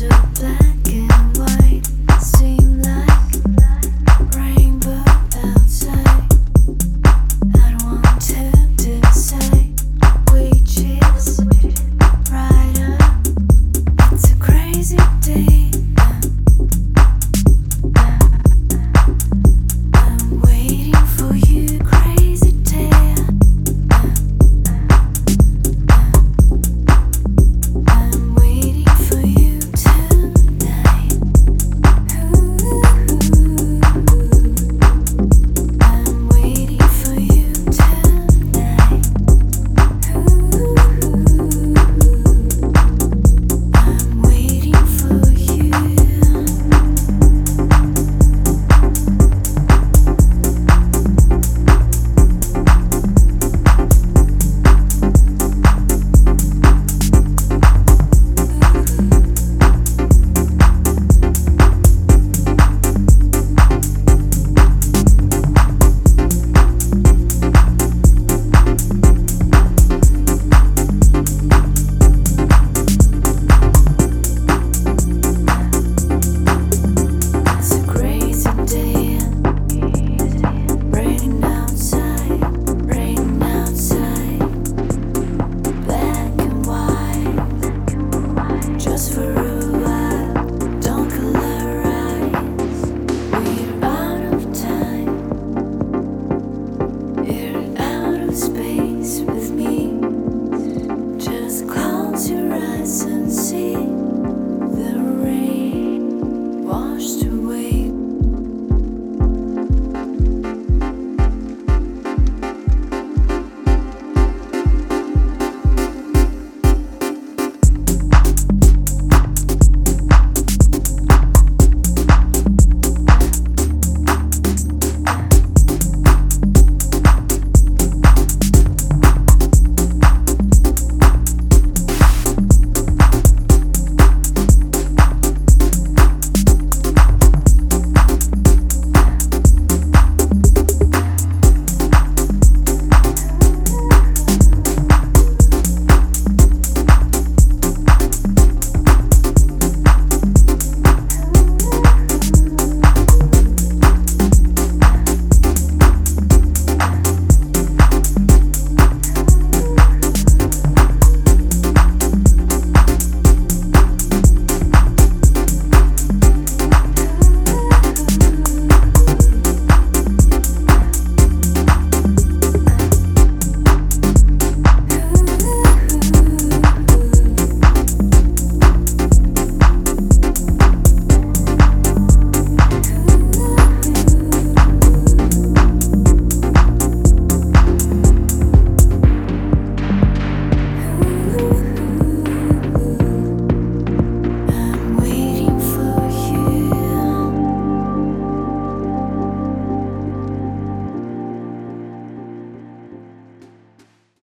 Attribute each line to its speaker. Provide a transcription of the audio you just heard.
Speaker 1: so blind for us.